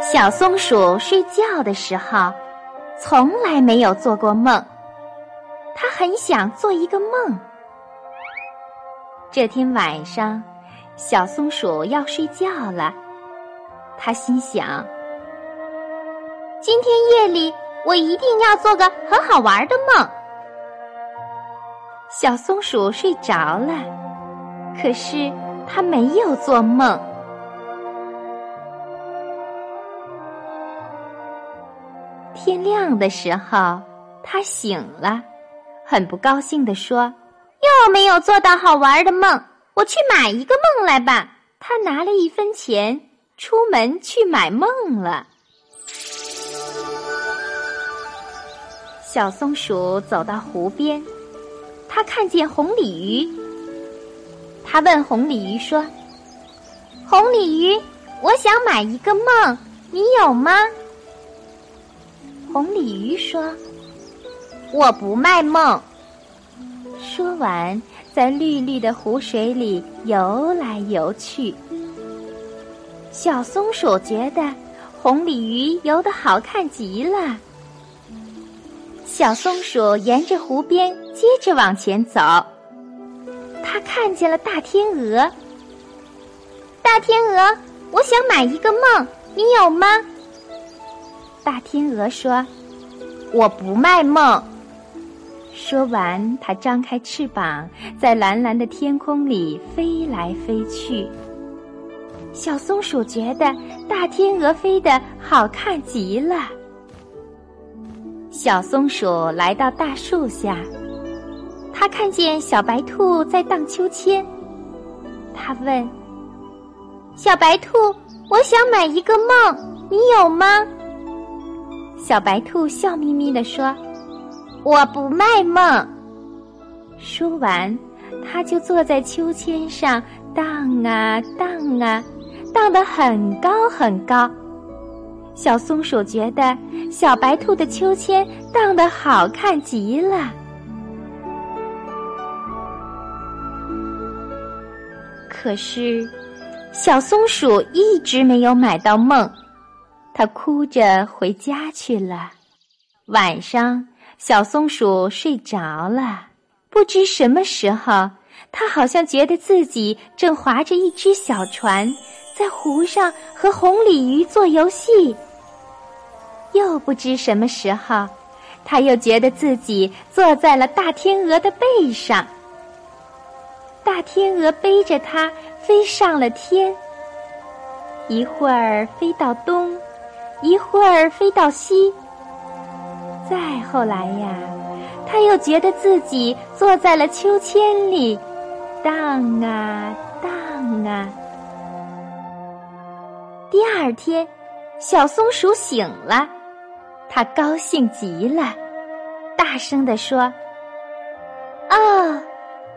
小松鼠睡觉的时候，从来没有做过梦。它很想做一个梦。这天晚上，小松鼠要睡觉了。它心想：今天夜里我一定要做个很好玩的梦。小松鼠睡着了，可是它没有做梦。天亮的时候，他醒了，很不高兴地说：“又没有做到好玩的梦，我去买一个梦来吧。”他拿了一分钱，出门去买梦了。小松鼠走到湖边，他看见红鲤鱼，他问红鲤鱼说：“红鲤鱼，我想买一个梦，你有吗？”红鲤鱼说：“我不卖梦。”说完，在绿绿的湖水里游来游去。小松鼠觉得红鲤鱼游得好看极了。小松鼠沿着湖边接着往前走，它看见了大天鹅。大天鹅，我想买一个梦，你有吗？大天鹅说：“我不卖梦。”说完，它张开翅膀，在蓝蓝的天空里飞来飞去。小松鼠觉得大天鹅飞得好看极了。小松鼠来到大树下，它看见小白兔在荡秋千。它问：“小白兔，我想买一个梦，你有吗？”小白兔笑眯眯地说：“我不卖梦。”说完，它就坐在秋千上荡啊荡啊，荡得很高很高。小松鼠觉得小白兔的秋千荡得好看极了。可是，小松鼠一直没有买到梦。他哭着回家去了。晚上，小松鼠睡着了。不知什么时候，它好像觉得自己正划着一只小船，在湖上和红鲤鱼做游戏。又不知什么时候，它又觉得自己坐在了大天鹅的背上。大天鹅背着它飞上了天，一会儿飞到东。一会儿飞到西，再后来呀，他又觉得自己坐在了秋千里，荡啊荡啊。第二天，小松鼠醒了，它高兴极了，大声地说：“哦，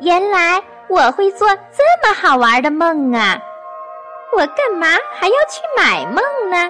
原来我会做这么好玩的梦啊！我干嘛还要去买梦呢？”